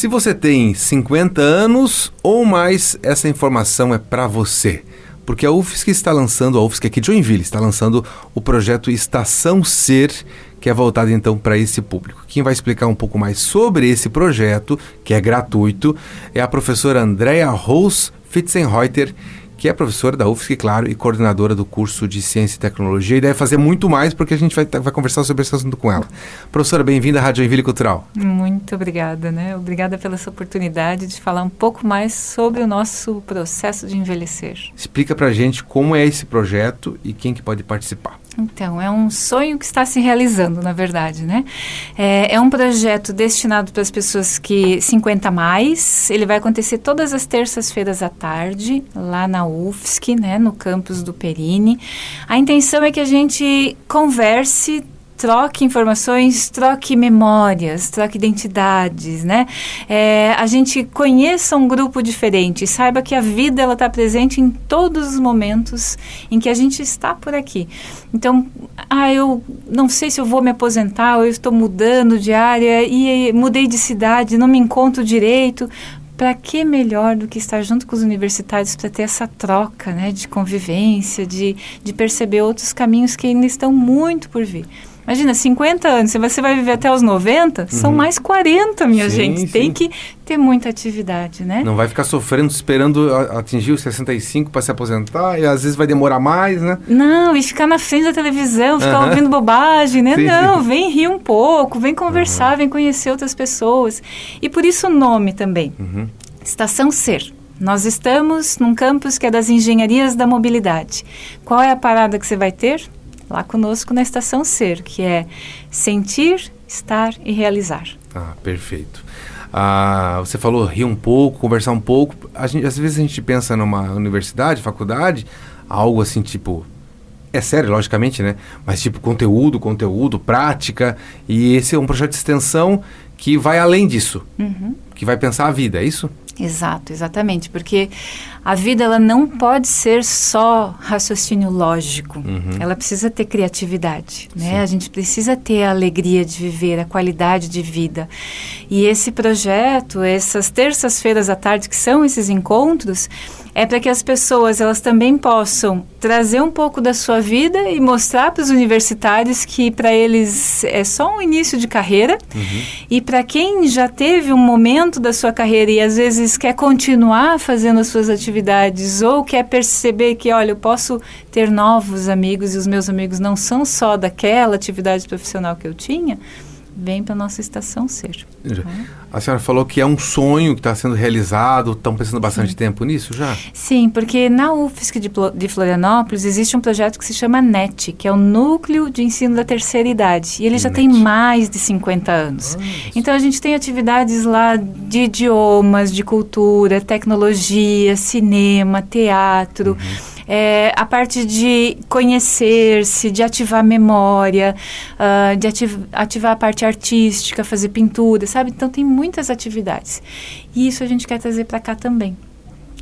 Se você tem 50 anos ou mais, essa informação é para você. Porque a UFSC está lançando, a UFSC aqui de Joinville, está lançando o projeto Estação Ser, que é voltado então para esse público. Quem vai explicar um pouco mais sobre esse projeto, que é gratuito, é a professora Andrea Rose Fitzenreuter, que é professora da UFSC, claro, e coordenadora do curso de Ciência e Tecnologia, e deve fazer muito mais porque a gente vai, vai conversar sobre esse assunto com ela. Professora, bem-vinda à Rádio Envile Cultural. Muito obrigada, né? Obrigada pela essa oportunidade de falar um pouco mais sobre o nosso processo de envelhecer. Explica pra gente como é esse projeto e quem que pode participar. Então, é um sonho que está se realizando, na verdade, né? É, é um projeto destinado para as pessoas que 50 mais. Ele vai acontecer todas as terças-feiras à tarde, lá na UFSC, né, no campus do Perini. A intenção é que a gente converse troque informações, troque memórias, troque identidades, né? É, a gente conheça um grupo diferente, saiba que a vida ela está presente em todos os momentos em que a gente está por aqui. Então, ah, eu não sei se eu vou me aposentar, ou eu estou mudando de área e mudei de cidade, não me encontro direito para que melhor do que estar junto com os universitários para ter essa troca né, de convivência, de, de perceber outros caminhos que ainda estão muito por vir. Imagina, 50 anos, se você vai viver até os 90, uhum. são mais 40, minha sim, gente. Sim. Tem que ter muita atividade, né? Não vai ficar sofrendo, esperando atingir os 65 para se aposentar e às vezes vai demorar mais, né? Não, e ficar na frente da televisão, ficar uhum. ouvindo bobagem, né? Sim, Não, vem rir um pouco, vem conversar, uhum. vem conhecer outras pessoas. E por isso o nome também. Uhum. Estação Ser. Nós estamos num campus que é das engenharias da mobilidade. Qual é a parada que você vai ter? Lá conosco na Estação Ser, que é sentir, estar e realizar. Ah, perfeito. Ah, você falou rir um pouco, conversar um pouco. A gente, às vezes a gente pensa numa universidade, faculdade, algo assim tipo é sério, logicamente, né? Mas tipo conteúdo, conteúdo, prática. E esse é um projeto de extensão que vai além disso, uhum. que vai pensar a vida, é isso? Exato, exatamente, porque a vida ela não pode ser só raciocínio lógico. Uhum. Ela precisa ter criatividade, né? Sim. A gente precisa ter a alegria de viver, a qualidade de vida. E esse projeto, essas terças-feiras à tarde que são esses encontros, é para que as pessoas elas também possam trazer um pouco da sua vida e mostrar para os universitários que para eles é só um início de carreira uhum. e para quem já teve um momento da sua carreira e às vezes quer continuar fazendo as suas atividades ou quer perceber que olha eu posso ter novos amigos e os meus amigos não são só daquela atividade profissional que eu tinha vem para nossa estação ser. A senhora falou que é um sonho que está sendo realizado, estão pensando bastante Sim. tempo nisso já? Sim, porque na UFSC de, de, Florianópolis existe um projeto que se chama NET, que é o Núcleo de Ensino da Terceira Idade. E ele já tem mais de 50 anos. Ah, então a gente tem atividades lá de idiomas, de cultura, tecnologia, cinema, teatro. Uhum é, a parte de conhecer-se, de ativar a memória, uh, de ativ ativar a parte artística, fazer pintura, sabe? Então tem muitas atividades. E isso a gente quer trazer para cá também.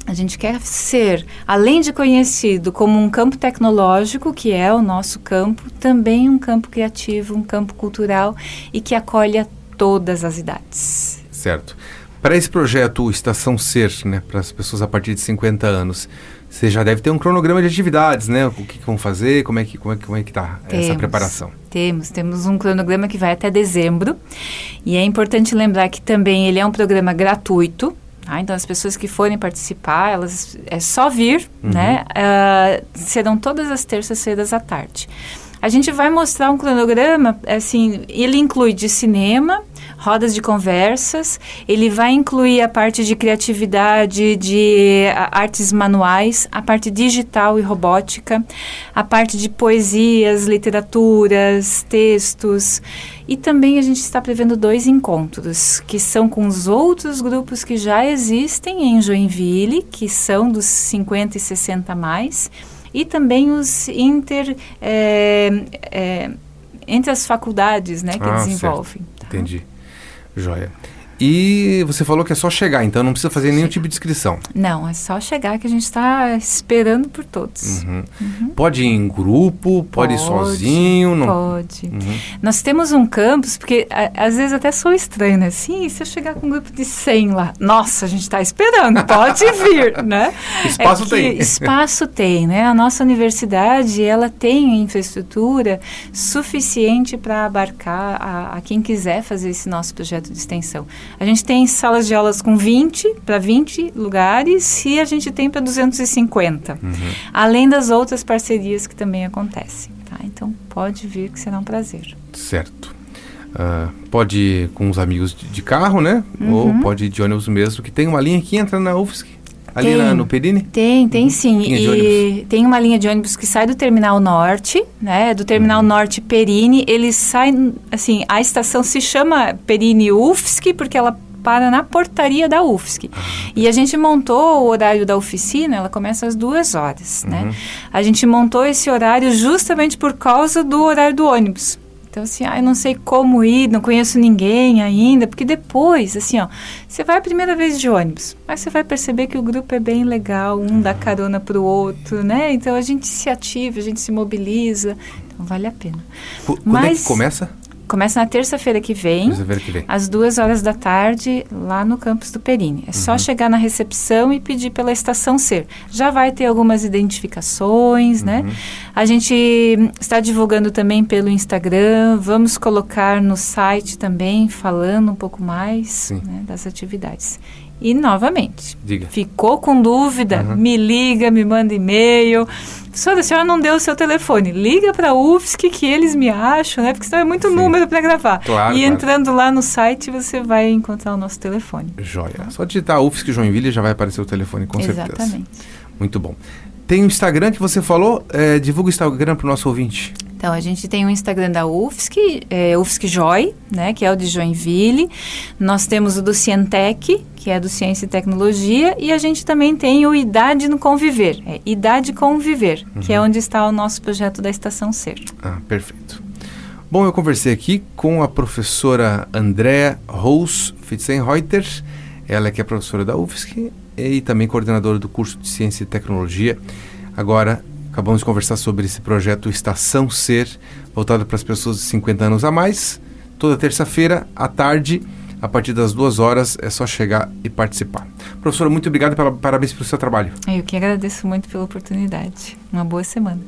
A gente quer ser, além de conhecido como um campo tecnológico, que é o nosso campo, também um campo criativo, um campo cultural e que acolha todas as idades. Certo. Para esse projeto Estação Ser, né, para as pessoas a partir de 50 anos, você já deve ter um cronograma de atividades, né? O que, que vão fazer, como é que como é, como é que tá temos, essa preparação? Temos, temos um cronograma que vai até dezembro. E é importante lembrar que também ele é um programa gratuito. Tá? Então as pessoas que forem participar, elas é só vir, uhum. né? Uh, serão todas as terças-feiras à tarde. A gente vai mostrar um cronograma, assim, ele inclui de cinema, rodas de conversas. Ele vai incluir a parte de criatividade, de artes manuais, a parte digital e robótica, a parte de poesias, literaturas, textos. E também a gente está prevendo dois encontros, que são com os outros grupos que já existem em Joinville, que são dos 50 e 60 mais, e também os inter. É, é, entre as faculdades né, que ah, desenvolvem. Tá? Entendi. Joia. E você falou que é só chegar, então não precisa fazer nenhum tipo de inscrição. Não, é só chegar que a gente está esperando por todos. Uhum. Uhum. Pode ir em grupo, pode, pode ir sozinho? Não... Pode. Uhum. Nós temos um campus, porque a, às vezes até sou estranho, né? Sim, se eu chegar com um grupo de 100 lá, nossa, a gente está esperando, pode vir, né? Espaço é tem. Espaço tem, né? A nossa universidade, ela tem infraestrutura suficiente para abarcar a, a quem quiser fazer esse nosso projeto de extensão. A gente tem salas de aulas com 20 para 20 lugares e a gente tem para 250. Uhum. Além das outras parcerias que também acontecem. Tá? Então pode vir que será um prazer. Certo. Uh, pode ir com os amigos de, de carro, né? Uhum. Ou pode ir de ônibus mesmo, que tem uma linha que entra na UFSC. Ali na, no Perini? Tem, tem uhum. sim. e tem uma linha de ônibus que sai do Terminal Norte, né? Do Terminal uhum. Norte Perini. Ele sai, assim, a estação se chama Perini UFSC porque ela para na portaria da UFSC. Ah. E a gente montou o horário da oficina, ela começa às duas horas, né? uhum. né? A gente montou esse horário justamente por causa do horário do ônibus. Então, assim, ah, eu não sei como ir, não conheço ninguém ainda, porque depois, assim, ó, você vai a primeira vez de ônibus, mas você vai perceber que o grupo é bem legal, um dá carona para o outro, né? Então a gente se ativa, a gente se mobiliza, então vale a pena. Quando mas, é que começa? Começa na terça-feira que vem, que vem, às duas horas da tarde, lá no campus do Perini. É uhum. só chegar na recepção e pedir pela estação Ser. Já vai ter algumas identificações, né? uhum. né? A gente está divulgando também pelo Instagram, vamos colocar no site também, falando um pouco mais né, das atividades. E novamente, Diga. ficou com dúvida? Uhum. Me liga, me manda e-mail. Professora, a senhora não deu o seu telefone. Liga para a UFSC que eles me acham, né? Porque senão é muito Sim. número para gravar. Claro, e claro. entrando lá no site, você vai encontrar o nosso telefone. Joia. Só digitar UFSC Joinville já vai aparecer o telefone, com Exatamente. certeza. Exatamente. Muito bom. Tem o Instagram que você falou. É, divulga o Instagram para o nosso ouvinte. Então, a gente tem o Instagram da UFSC, é, UFSC Joy, né, que é o de Joinville. Nós temos o do Cientec, que é do Ciência e Tecnologia. E a gente também tem o Idade no Conviver, é Idade Conviver, uhum. que é onde está o nosso projeto da Estação Ser. Ah, perfeito. Bom, eu conversei aqui com a professora Andréa Rose Fitzenreuter, ela que é professora da UFSC e também coordenadora do curso de Ciência e Tecnologia. Agora Acabamos de conversar sobre esse projeto Estação Ser, voltado para as pessoas de 50 anos a mais. Toda terça-feira, à tarde, a partir das duas horas, é só chegar e participar. Professora, muito obrigado, pela, parabéns pelo seu trabalho. Eu que agradeço muito pela oportunidade. Uma boa semana.